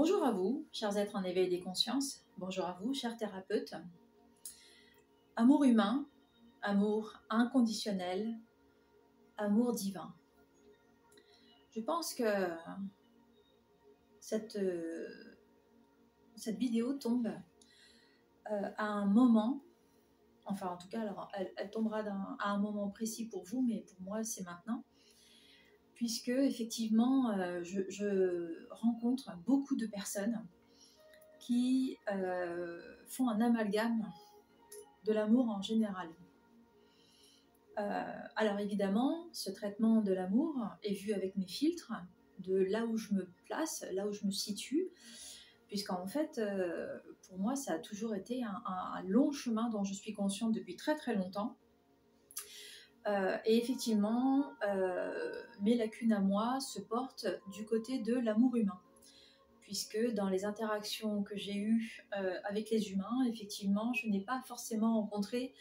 Bonjour à vous, chers êtres en éveil des consciences. Bonjour à vous, chers thérapeutes. Amour humain, amour inconditionnel, amour divin. Je pense que cette, euh, vidéo tombe euh, à un moment, enfin en tout cas, alors, elle, tombera à un moment précis pour vous, mais pour moi c'est maintenant puisque effectivement, euh, je, rencontre beaucoup de personnes qui euh, font un amalgame de l'amour en général. Euh, alors évidemment, ce traitement de l'amour est vu avec mes filtres, de là où je me place, là où je me situe, puisqu'en fait, pour moi, ça a toujours été un long chemin dont je suis consciente depuis très très longtemps euh, et effectivement, euh, mes lacunes à moi se portent du côté de l'amour humain. Puisque dans les interactions que j'ai eues euh, avec les humains, effectivement, je n'ai pas forcément rencontré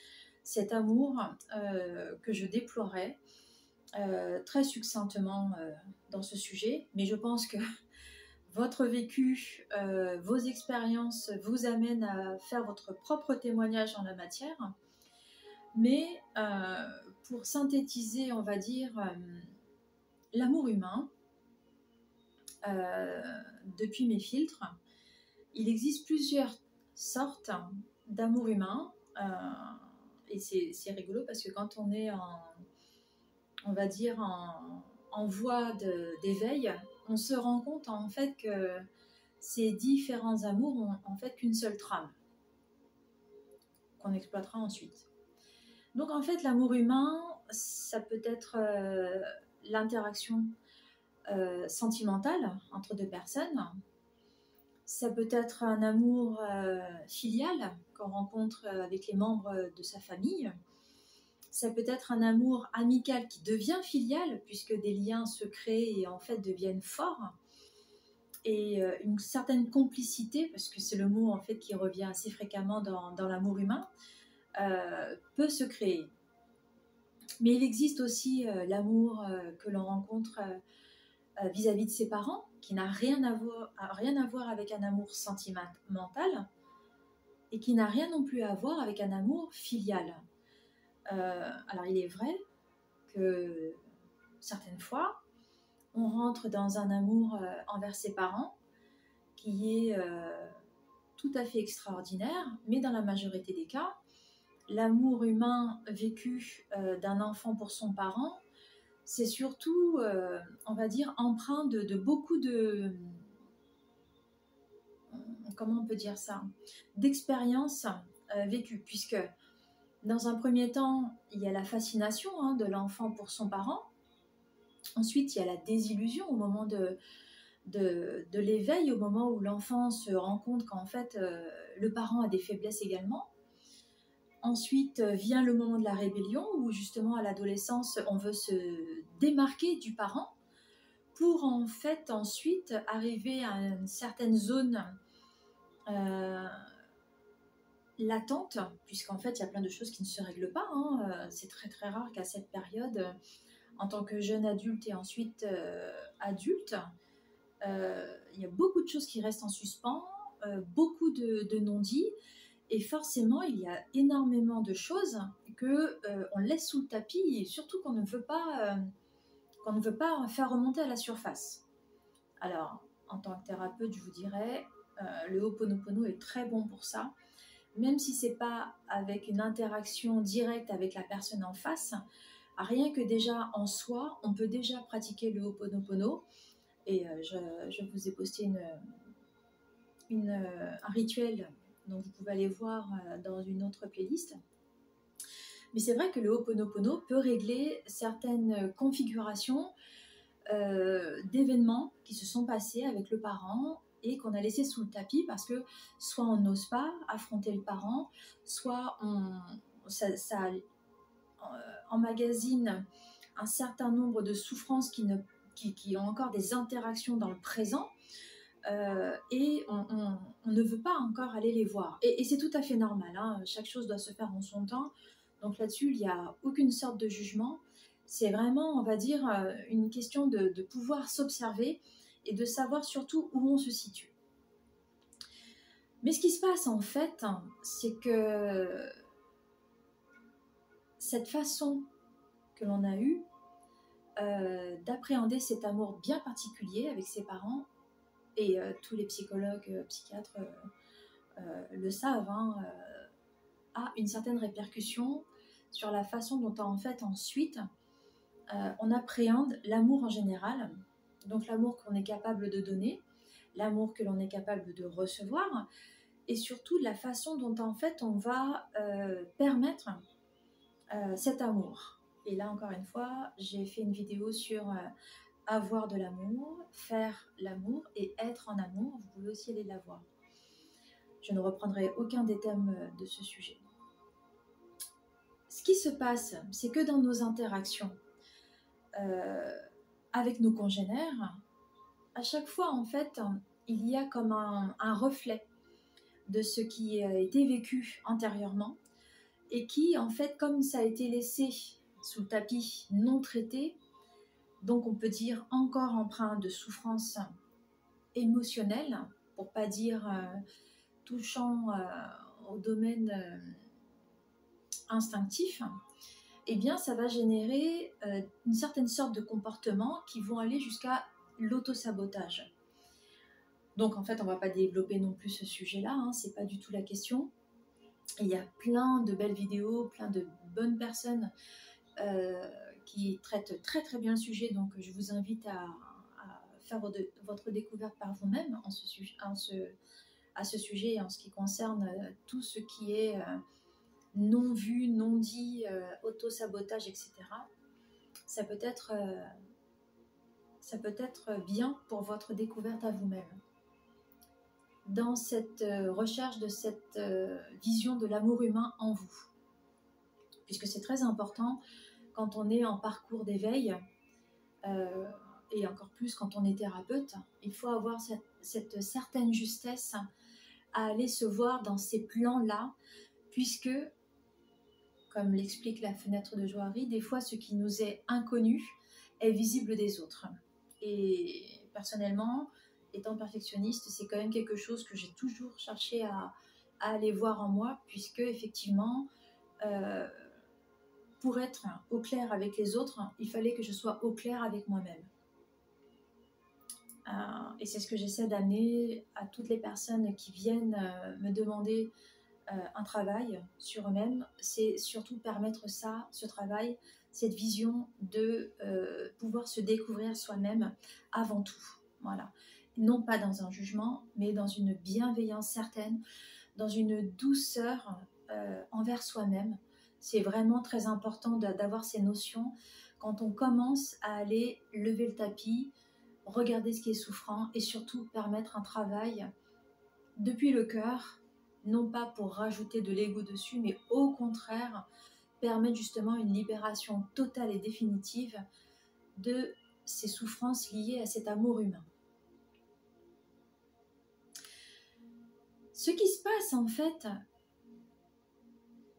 cet amour que je déplorais très succinctement dans ce sujet. Mais je pense que votre vécu, vos expériences vous amènent à faire votre propre témoignage en la matière. Mais pour synthétiser, on va dire, euh, l'amour humain, euh, depuis mes filtres, il existe plusieurs sortes d'amour humain. Euh, et c'est rigolo parce que quand on est en, on va dire, en, en voie d'éveil, on se rend compte en fait que ces différents amours ont en fait qu'une seule trame qu'on exploitera ensuite. Donc en fait, l'amour humain, ça peut être euh, l'interaction euh, sentimentale entre deux personnes. Ça peut être un amour euh, filial qu'on rencontre avec les membres de sa famille. Ça peut être un amour amical qui devient filial puisque des liens se créent et en fait deviennent forts. Et une certaine complicité, parce que c'est le mot en fait qui revient assez fréquemment dans l'amour humain, euh, peut se créer. Mais il existe aussi euh, l'amour euh, que l'on rencontre vis-à-vis de ses parents, qui n'a rien, rien à voir avec un amour sentimental et qui n'a rien non plus à voir avec un amour filial. alors il est vrai que certaines fois, on rentre dans un amour envers ses parents qui est tout à fait extraordinaire, mais dans la majorité des cas, l'amour humain vécu euh, d'un enfant pour son parent, c'est surtout, euh, on va dire, empreint de, beaucoup de... Comment on peut dire ça D'expériences euh, vécues, puisque dans un premier temps, il y a la fascination hein, de l'enfant pour son parent. Ensuite, il y a la désillusion au moment de, de, l'éveil, au moment où l'enfant se rend compte qu'en fait, le parent a des faiblesses également. Ensuite euh, vient le moment de la rébellion où justement à l'adolescence on veut se démarquer du parent pour en fait ensuite arriver à une certaine zone euh, latente puisqu'en fait il y a plein de choses qui ne se règlent pas. Hein. Euh, c'est très très rare qu'à cette période en tant que jeune adulte et ensuite adulte il y a beaucoup de choses qui restent en suspens, beaucoup de non-dits et forcément, il y a énormément de choses que euh, on laisse sous le tapis et surtout qu'on ne veut pas euh, qu'on ne veut pas faire remonter à la surface. Alors, en tant que thérapeute, je vous dirais, euh, le Ho'oponopono est très bon pour ça. Même si c'est pas avec une interaction directe avec la personne en face, rien que déjà en soi, on peut déjà pratiquer le Ho'oponopono. Et je, je, vous ai posté une, une, un rituel donc vous pouvez aller voir euh, dans une autre playlist. Mais c'est vrai que le Ho'oponopono peut régler certaines configurations euh, d'événements qui se sont passés avec le parent et qu'on a laissé sous le tapis parce que soit on n'ose pas affronter le parent, soit on, ça, euh, emmagasine un certain nombre de souffrances qui, ont encore des interactions dans le présent euh, et on, ne veut pas encore aller les voir. Et, c'est tout à fait normal, hein. chaque chose doit se faire en son temps. Donc là-dessus, il n'y a aucune sorte de jugement. C'est vraiment, on va dire, euh, une question de, pouvoir s'observer et de savoir surtout où on se situe. Mais ce qui se passe en fait, c'est que cette façon que l'on a eue euh, d'appréhender cet amour bien particulier avec ses parents, et euh, tous les psychologues, euh, psychiatres le savent, hein, a une certaine répercussion sur la façon dont en fait ensuite on appréhende l'amour en général, donc l'amour qu'on est capable de donner, l'amour que l'on est capable de recevoir, et surtout la façon dont en fait on va permettre cet amour. Et là, encore une fois, j'ai fait une vidéo sur euh, avoir de l'amour, faire l'amour et être en amour. Vous pouvez aussi aller la voir. Je ne reprendrai aucun des thèmes euh, de ce sujet. Ce qui se passe, c'est que dans nos interactions euh, avec nos congénères, à chaque fois, en fait, il y a comme un reflet de ce qui a été vécu antérieurement et qui, en fait, comme ça a été laissé sous le tapis non traité, donc on peut dire encore empreint de souffrance émotionnelle, pour pas dire euh, touchant euh, au domaine euh, instinctif, eh bien ça va générer une certaine sorte de comportements qui vont aller jusqu'à l'autosabotage. Donc en fait, on va pas développer non plus ce sujet-là, hein, c'est pas du tout la question. Il y a plein de belles vidéos, plein de bonnes personnes qui traite très très bien le sujet. Donc je vous invite à, faire votre découverte par vous-même en ce, en ce, à ce sujet en ce qui concerne euh, tout ce qui est euh, non vu, non dit, auto-sabotage, etc. Ça peut être ça peut être bien pour votre découverte à vous-même. Dans cette recherche de cette vision de l'amour humain en vous. Puisque c'est très important quand on est en parcours d'éveil, euh, et encore plus quand on est thérapeute, il faut avoir cette, certaine justesse à aller se voir dans ces plans-là, puisque, comme l'explique la fenêtre de Joaillerie, des fois ce qui nous est inconnu est visible des autres. Et personnellement, étant perfectionniste, c'est quand même quelque chose que j'ai toujours cherché à, aller voir en moi, puisque effectivement, euh, pour être au clair avec les autres, il fallait que je sois au clair avec moi-même. Euh, et c'est ce que j'essaie d'amener à toutes les personnes qui viennent euh, me demander euh, un travail sur eux-mêmes. C'est surtout permettre ça, ce travail, cette vision de pouvoir se découvrir soi-même avant tout. Voilà. Non pas dans un jugement, mais dans une bienveillance certaine, dans une douceur envers soi-même, c'est vraiment très important d'avoir ces notions quand on commence à aller lever le tapis, regarder ce qui est souffrant et surtout permettre un travail depuis le cœur, non pas pour rajouter de l'ego dessus, mais au contraire permettre justement une libération totale et définitive de ces souffrances liées à cet amour humain. Ce qui se passe en fait,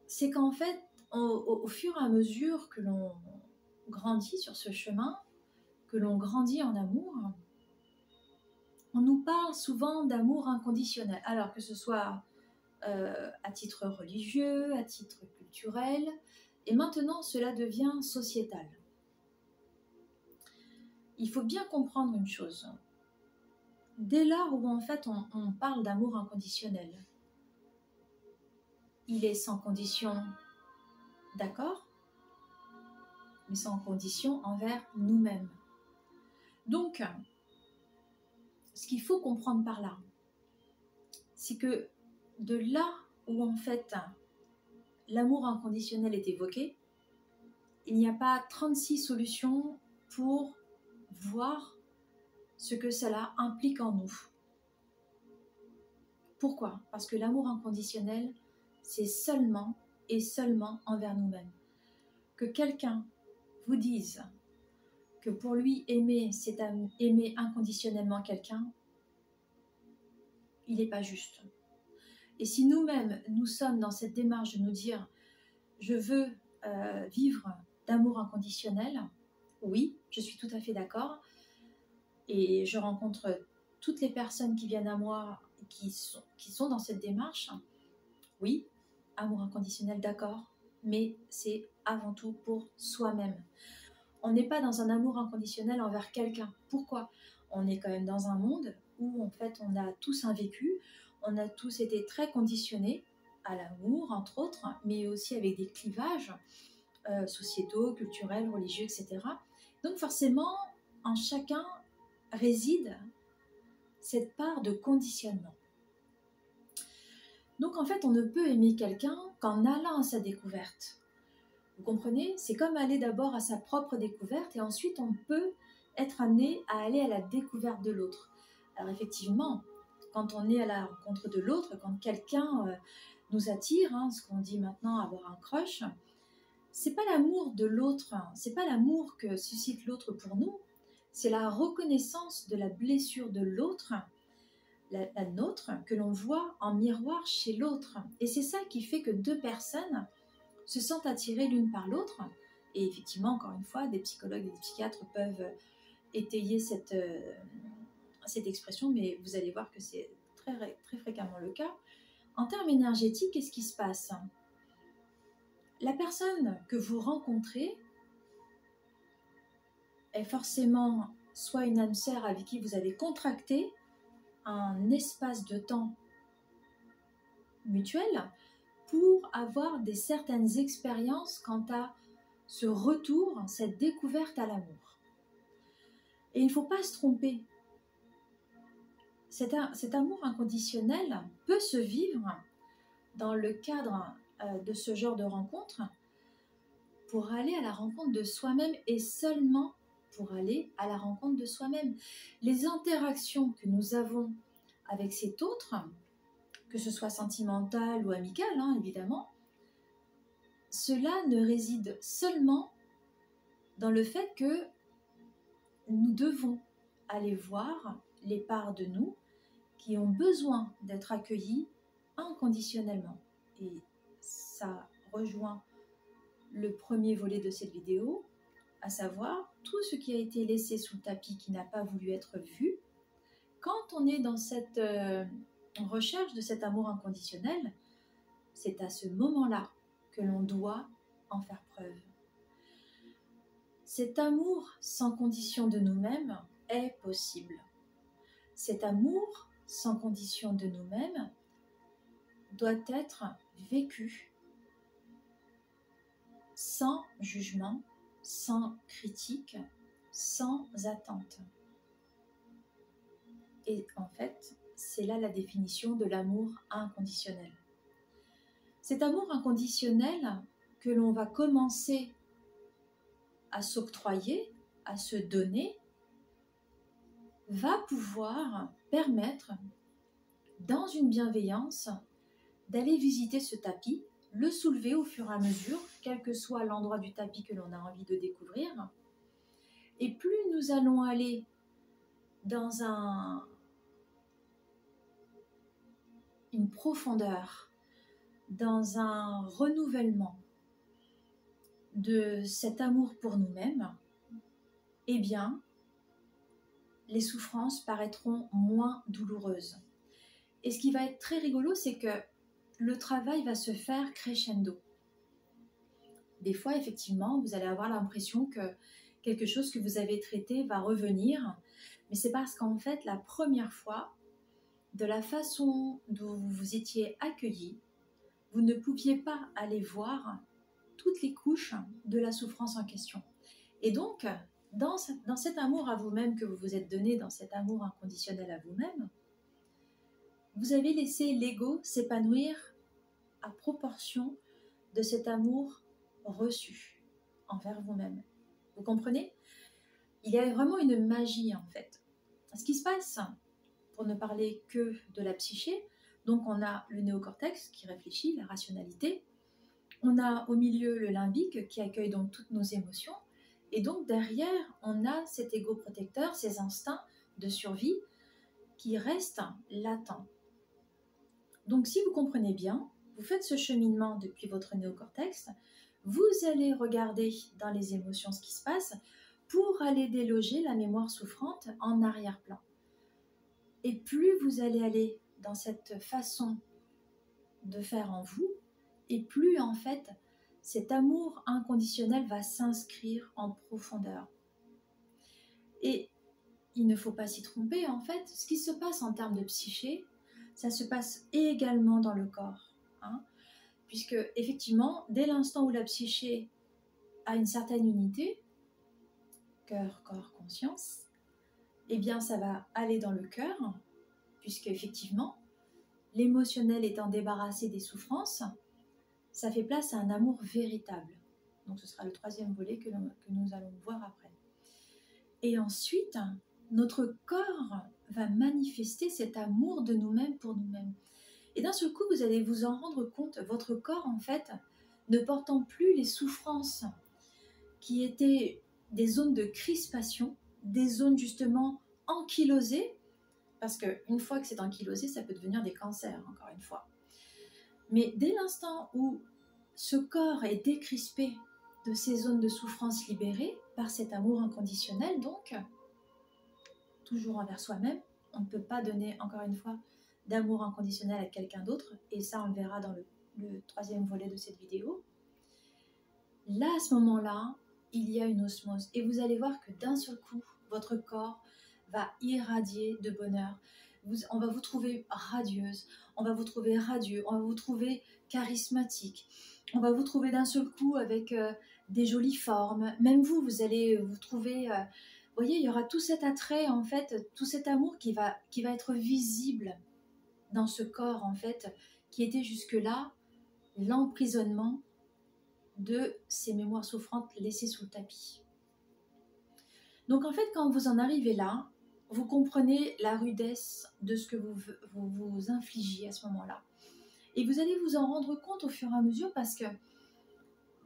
c'est qu'en fait, au, fur et à mesure que l'on grandit sur ce chemin, que l'on grandit en amour, on nous parle souvent d'amour inconditionnel, alors que ce soit euh, à titre religieux, à titre culturel, et maintenant cela devient sociétal. Il faut bien comprendre une chose. Dès lors où en fait on parle d'amour inconditionnel, il est sans condition d'accord, mais sans condition envers nous-mêmes. Donc, ce qu'il faut comprendre par là, c'est que de là où en fait l'amour inconditionnel est évoqué, il n'y a pas 36 solutions pour voir ce que cela implique en nous. Pourquoi? Parce que l'amour inconditionnel, c'est seulement et seulement envers nous-mêmes. Que quelqu'un vous dise que pour lui aimer, c'est aimer inconditionnellement quelqu'un, il n'est pas juste. Et si nous-mêmes, nous sommes dans cette démarche de nous dire, je veux euh, vivre d'amour inconditionnel, oui, je suis tout à fait d'accord. Et je rencontre toutes les personnes qui viennent à moi qui sont, qui sont dans cette démarche, oui, amour inconditionnel, d'accord, mais c'est avant tout pour soi-même. On n'est pas dans un amour inconditionnel envers quelqu'un. Pourquoi? On est quand même dans un monde où en fait on a tous un vécu, on a tous été très conditionnés à l'amour, entre autres, mais aussi avec des clivages euh, sociétaux, culturels, religieux, etc. Donc forcément, en chacun réside cette part de conditionnement. Donc en fait, on ne peut aimer quelqu'un qu'en allant à sa découverte. Vous comprenez? C'est comme aller d'abord à sa propre découverte et ensuite on peut être amené à aller à la découverte de l'autre. Alors effectivement, quand on est à la rencontre de l'autre, quand quelqu'un euh, nous attire, hein, ce qu'on dit maintenant avoir un crush, c'est pas l'amour de l'autre, hein, c'est pas l'amour que suscite l'autre pour nous, c'est la reconnaissance de la blessure de l'autre, la, nôtre, que l'on voit en miroir chez l'autre. Et c'est ça qui fait que deux personnes se sentent attirées l'une par l'autre. Et effectivement, encore une fois, des psychologues et des psychiatres peuvent étayer cette, euh, cette expression, mais vous allez voir que c'est très, très fréquemment le cas. En termes énergétiques, qu'est-ce qui se passe? La personne que vous rencontrez est forcément soit une âme sœur avec qui vous avez contracté un espace de temps mutuel pour avoir des certaines expériences quant à ce retour, cette découverte à l'amour. Et il ne faut pas se tromper. Cet, cet, amour inconditionnel peut se vivre dans le cadre euh, de ce genre de rencontre pour aller à la rencontre de soi-même et seulement pour aller à la rencontre de soi-même. Les interactions que nous avons avec cet autre, que ce soit sentimental ou amical, hein, évidemment, cela ne réside seulement dans le fait que nous devons aller voir les parts de nous qui ont besoin d'être accueillies inconditionnellement. Et ça rejoint le premier volet de cette vidéo, à savoir tout ce qui a été laissé sous le tapis qui n'a pas voulu être vu. Quand on est dans cette euh, recherche de cet amour inconditionnel, c'est à ce moment-là que l'on doit en faire preuve. Cet amour sans condition de nous-mêmes est possible. Cet amour sans condition de nous-mêmes doit être vécu sans jugement, sans critique, sans attente. Et en fait, c'est là la définition de l'amour inconditionnel. Cet amour inconditionnel que l'on va commencer à s'octroyer, à se donner, va pouvoir permettre, dans une bienveillance, d'aller visiter ce tapis le soulever au fur et à mesure, quel que soit l'endroit du tapis que l'on a envie de découvrir. Et plus nous allons aller dans un, une profondeur, dans un renouvellement de cet amour pour nous-mêmes, eh bien, les souffrances paraîtront moins douloureuses. Et ce qui va être très rigolo, c'est que le travail va se faire crescendo. Des fois, effectivement, vous allez avoir l'impression que quelque chose que vous avez traité va revenir, mais c'est parce qu'en fait, la première fois, de la façon dont vous vous étiez accueilli, vous ne pouviez pas aller voir toutes les couches de la souffrance en question. Et donc, dans, dans cet amour à vous-même que vous vous êtes donné, dans cet amour inconditionnel à vous-même, vous avez laissé l'ego s'épanouir à proportion de cet amour reçu envers vous-même. Vous comprenez? Il y a vraiment une magie en fait. Ce qui se passe, pour ne parler que de la psyché, donc on a le néocortex qui réfléchit, la rationalité, on a au milieu le limbique qui accueille donc toutes nos émotions, et donc derrière on a cet ego protecteur, ces instincts de survie qui restent latents. Donc si vous comprenez bien, vous faites ce cheminement depuis votre néocortex, vous allez regarder dans les émotions ce qui se passe pour aller déloger la mémoire souffrante en arrière-plan. Et plus vous allez aller dans cette façon de faire en vous, et plus en fait cet amour inconditionnel va s'inscrire en profondeur. Et il ne faut pas s'y tromper, en fait, ce qui se passe en termes de psyché, ça se passe également dans le corps. Hein. puisque effectivement, dès l'instant où la psyché a une certaine unité, cœur, corps, conscience, eh bien ça va aller dans le cœur, puisque effectivement, l'émotionnel étant débarrassé des souffrances, ça fait place à un amour véritable. Donc ce sera le troisième volet que, nous allons voir après. Et ensuite, notre corps va manifester cet amour de nous-mêmes pour nous-mêmes. Et d'un seul coup, vous allez vous en rendre compte, votre corps, en fait, ne portant plus les souffrances qui étaient des zones de crispation, des zones justement ankylosées, parce qu'une fois que c'est ankylosé, ça peut devenir des cancers, encore une fois. Mais dès l'instant où ce corps est décrispé de ces zones de souffrance libérées par cet amour inconditionnel, donc, toujours envers soi-même, on ne peut pas donner, encore une fois, d'amour inconditionnel à quelqu'un d'autre, et ça on le verra dans le, troisième volet de cette vidéo. Là, à ce moment-là, il y a une osmose, et vous allez voir que d'un seul coup, votre corps va irradier de bonheur. on va vous trouver radieuse, on va vous trouver radieux, on va vous trouver charismatique, on va vous trouver d'un seul coup avec euh, des jolies formes. Même vous, vous allez vous trouver, euh, vous voyez, il y aura tout cet attrait en fait, tout cet amour qui va, qui être visible dans ce corps en fait, qui était jusque-là l'emprisonnement de ces mémoires souffrantes laissées sous le tapis. Donc en fait, quand vous en arrivez là, vous comprenez la rudesse de ce que vous vous, vous infligiez à ce moment-là. Et vous allez vous en rendre compte au fur et à mesure parce que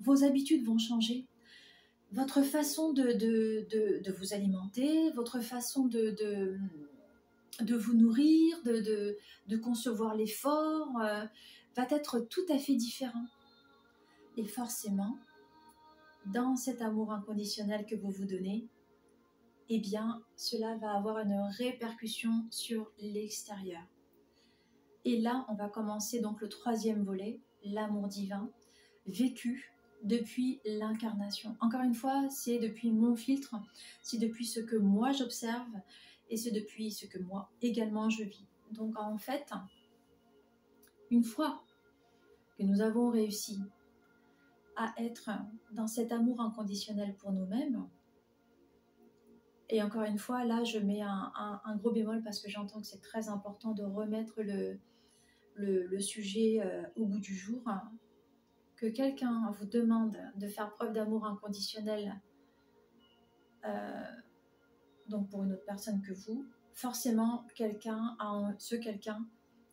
vos habitudes vont changer. Votre façon de, de, vous alimenter, votre façon de, de, vous nourrir, de, concevoir l'effort, euh, va être tout à fait différent. Et forcément, dans cet amour inconditionnel que vous vous donnez, eh bien, cela va avoir une répercussion sur l'extérieur. Et là, on va commencer donc le troisième volet, l'amour divin, vécu depuis l'incarnation. Encore une fois, c'est depuis mon filtre, c'est depuis ce que moi j'observe et c'est depuis ce que moi également je vis. Donc en fait, une fois que nous avons réussi à être dans cet amour inconditionnel pour nous-mêmes, et encore une fois, là, je mets un, gros bémol parce que j'entends que c'est très important de remettre le, sujet euh, au bout du jour. Que quelqu'un vous demande de faire preuve d'amour inconditionnel, euh, donc pour une autre personne que vous, forcément, quelqu'un a, ce quelqu'un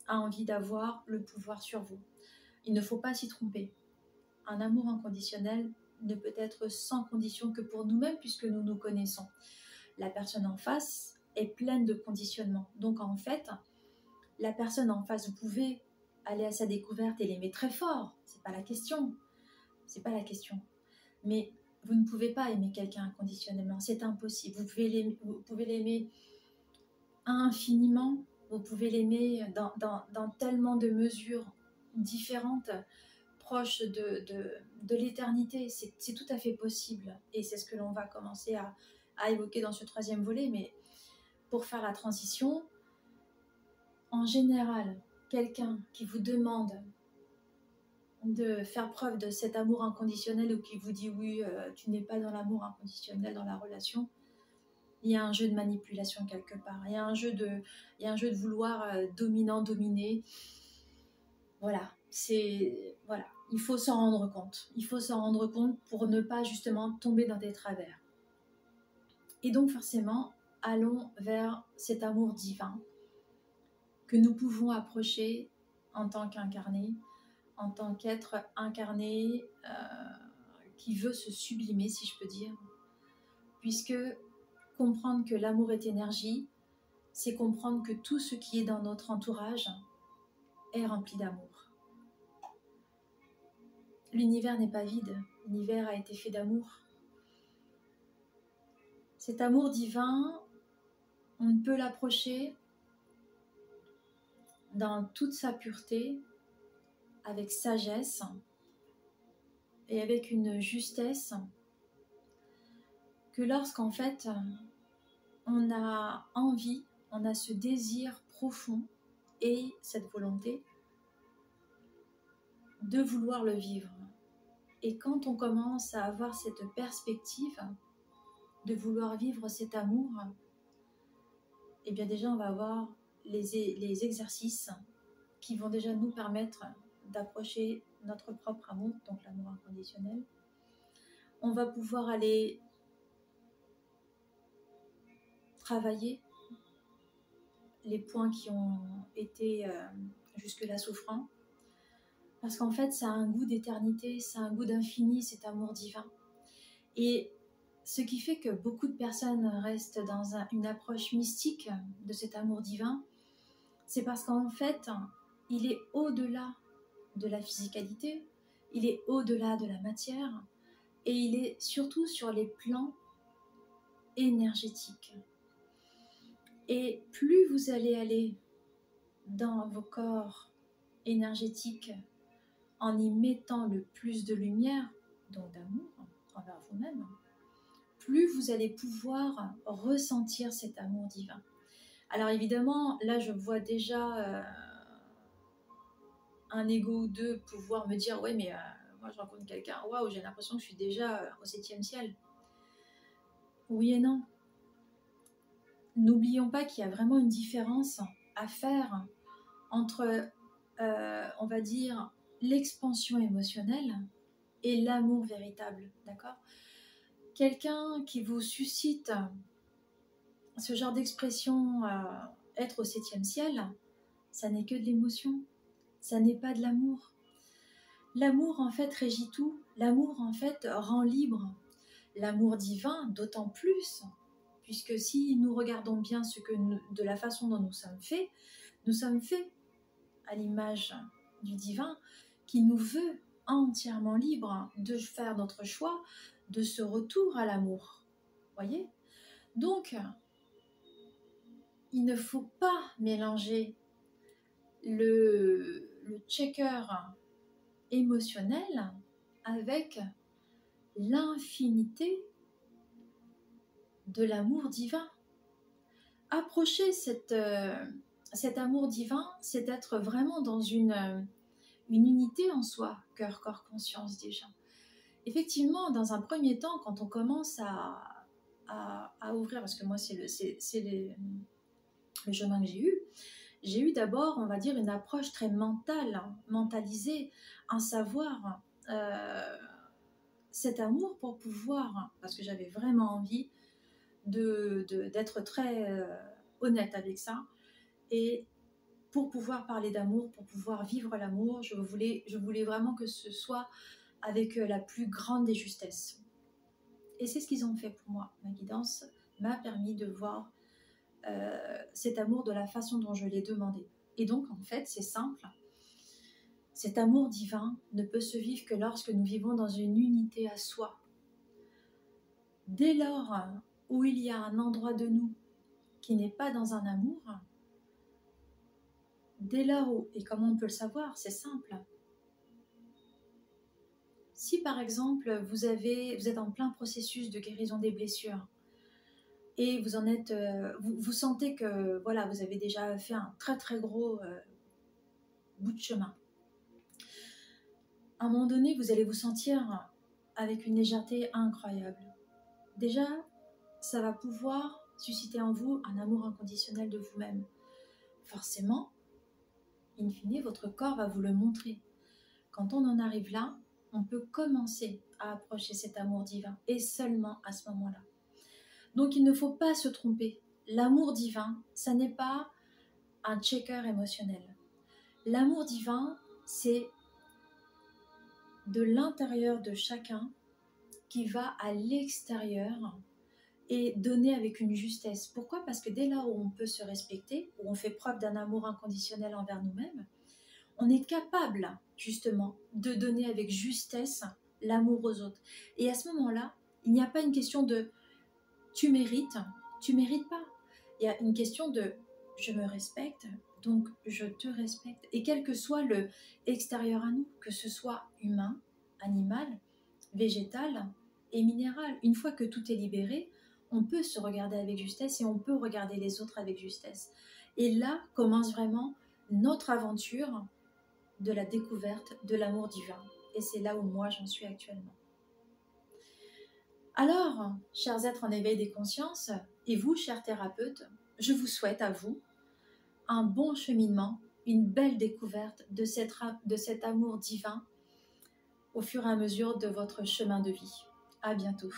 a envie d'avoir le pouvoir sur vous. Il ne faut pas s'y tromper. Un amour inconditionnel ne peut être sans condition que pour nous-mêmes puisque nous nous connaissons la personne en face est pleine de conditionnements. Donc en fait, la personne en face, vous pouvez aller à sa découverte et l'aimer très fort. C'est pas la question. C'est pas la question. Mais vous ne pouvez pas aimer quelqu'un inconditionnellement. C'est impossible. Vous pouvez l'aimer, vous pouvez l'aimer infiniment. Vous pouvez l'aimer dans, dans, tellement de mesures différentes, proches de, de, de l'éternité. C'est tout à fait possible. Et c'est ce que l'on va commencer à, à évoquer dans ce troisième volet, mais pour faire la transition, en général, quelqu'un qui vous demande de faire preuve de cet amour inconditionnel ou qui vous dit oui, euh, tu n'es pas dans l'amour inconditionnel dans la relation, il y a un jeu de manipulation quelque part. Il y a un jeu de, il y a un jeu de vouloir euh, dominant, dominer. Voilà, c'est voilà, il faut s'en rendre compte. Il faut s'en rendre compte pour ne pas justement tomber dans des travers. Et donc forcément, allons vers cet amour divin que nous pouvons approcher en tant qu'incarné, en tant qu'être incarné euh, qui veut se sublimer, si je peux dire. Puisque comprendre que l'amour est énergie, c'est comprendre que tout ce qui est dans notre entourage est rempli d'amour. L'univers n'est pas vide, l'univers a été fait d'amour. Cet amour divin, on ne peut l'approcher dans toute sa pureté, avec sagesse et avec une justesse que lorsqu'en fait on a envie, on a ce désir profond et cette volonté de vouloir le vivre. Et quand on commence à avoir cette perspective de vouloir vivre cet amour, eh bien déjà on va avoir les, exercices qui vont déjà nous permettre d'approcher notre propre amour, donc l'amour inconditionnel. On va pouvoir aller travailler les points qui ont été euh, jusque-là souffrants. Parce qu'en fait, ça a un goût d'éternité, ça a un goût d'infini, cet amour divin. Et ce qui fait que beaucoup de personnes restent dans une approche mystique de cet amour divin, c'est parce qu'en fait, il est au-delà de la physicalité, il est au-delà de la matière, et il est surtout sur les plans énergétiques. Et plus vous allez aller dans vos corps énergétiques en y mettant le plus de lumière, donc d'amour envers vous-même, plus vous allez pouvoir ressentir cet amour divin. Alors évidemment, là je vois déjà euh, un ego ou deux pouvoir me dire ouais mais euh, moi je rencontre quelqu'un, waouh j'ai l'impression que je suis déjà euh, au septième ciel. Oui et non n'oublions pas qu'il y a vraiment une différence à faire entre, on va dire, l'expansion émotionnelle et l'amour véritable, d'accord? Quelqu'un qui vous suscite ce genre d'expression, euh, être au septième ciel, ça n'est que de l'émotion, ça n'est pas de l'amour. L'amour en fait régit tout, l'amour en fait rend libre, l'amour divin d'autant plus puisque si nous regardons bien ce que de la façon dont nous sommes faits, nous sommes faits à l'image du divin qui nous veut entièrement libres de faire notre choix de ce retour à l'amour. Voyez? Donc, il ne faut pas mélanger le, checker émotionnel avec l'infinité de l'amour divin. Approcher euh, cet amour divin, c'est être vraiment dans une, euh, une unité en soi, cœur, corps, conscience déjà. Effectivement, dans un premier temps, quand on commence à, à, ouvrir, parce que moi c'est c'est, le chemin que j'ai eu, j'ai eu d'abord, on va dire, une approche très mentale, mentalisée, un savoir, euh, cet amour pour pouvoir, parce que j'avais vraiment envie d'être de, très euh, honnête avec ça. Et pour pouvoir parler d'amour, pour pouvoir vivre l'amour, je voulais, je voulais vraiment que ce soit avec euh, la plus grande des justesses. Et c'est ce qu'ils ont fait pour moi. Ma guidance m'a permis de voir cet amour de la façon dont je l'ai demandé. Et donc, en fait, c'est simple. Cet amour divin ne peut se vivre que lorsque nous vivons dans une unité à soi. Dès lors où il y a un endroit de nous qui n'est pas dans un amour, dès lors où, et comment on peut le savoir, c'est simple. Si par exemple vous, vous êtes en plein processus de guérison des blessures et vous en êtes, euh, vous, sentez que voilà, vous avez déjà fait un très très gros euh, bout de chemin. À un moment donné, vous allez vous sentir avec une légèreté incroyable. Déjà, ça va pouvoir susciter en vous un amour inconditionnel de vous-même. Forcément, in fine, votre corps va vous le montrer. Quand on en arrive là, on peut commencer à approcher cet amour divin, et seulement à ce moment-là. Donc il ne faut pas se tromper. L'amour divin, ça n'est pas un checker émotionnel. L'amour divin, c'est de l'intérieur de chacun qui va à l'extérieur et donner avec une justesse. Pourquoi? Parce que dès là où on peut se respecter, où on fait preuve d'un amour inconditionnel envers nous-mêmes, on est capable justement de donner avec justesse l'amour aux autres. Et à ce moment-là, il n'y a pas une question de tu mérites, tu mérites pas. Il y a une question de je me respecte, donc je te respecte. Et quel que soit le extérieur à nous, que ce soit humain, animal, végétal et minéral, une fois que tout est libéré, on peut se regarder avec justesse et on peut regarder les autres avec justesse. Et là commence vraiment notre aventure de la découverte de l'amour divin. Et c'est là où moi j'en suis actuellement. Alors, chers êtres en éveil des consciences, et vous, chers thérapeutes, je vous souhaite à vous un bon cheminement, une belle découverte de, cet amour divin au fur et à mesure de votre chemin de vie. À bientôt.